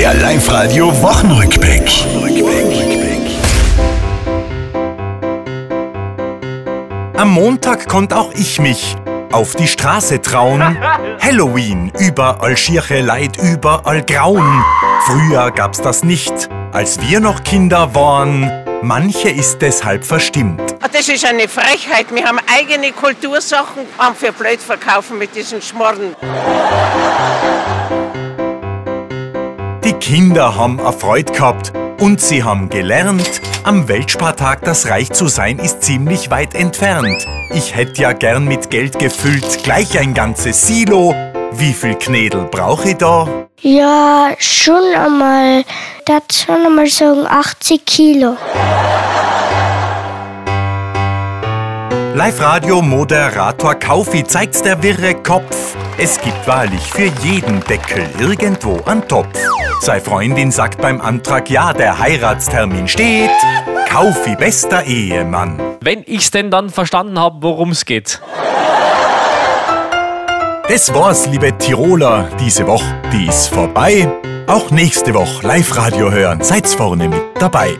Der Live-Radio Wochenrückblick. Am Montag konnte auch ich mich auf die Straße trauen. Halloween, überall Schirche Leid, überall Grauen. Früher gab's das nicht, als wir noch Kinder waren. Manche ist deshalb verstimmt. Ah, Das ist eine Frechheit. Wir haben eigene Kultursachen, haben für blöd verkaufen mit diesen Schmorren. Die Kinder haben erfreut gehabt und sie haben gelernt, am Weltspartag das Reich zu sein ist ziemlich weit entfernt. Ich hätte ja gern mit Geld gefüllt, gleich ein ganzes Silo. Wie viel Knädel brauche ich da? Ja, schon einmal, das schon einmal sagen 80 Kilo. Live-Radio-Moderator Kaufi zeigt's der wirre Kopf. Es gibt wahrlich für jeden Deckel irgendwo einen Topf. Sei Freundin sagt beim Antrag ja, der Heiratstermin steht. Kaufi bester Ehemann. Wenn ich's denn dann verstanden habe, worum es geht. Das war's, liebe Tiroler, diese Woche, die ist vorbei. Auch nächste Woche Live-Radio hören, seid's vorne mit dabei.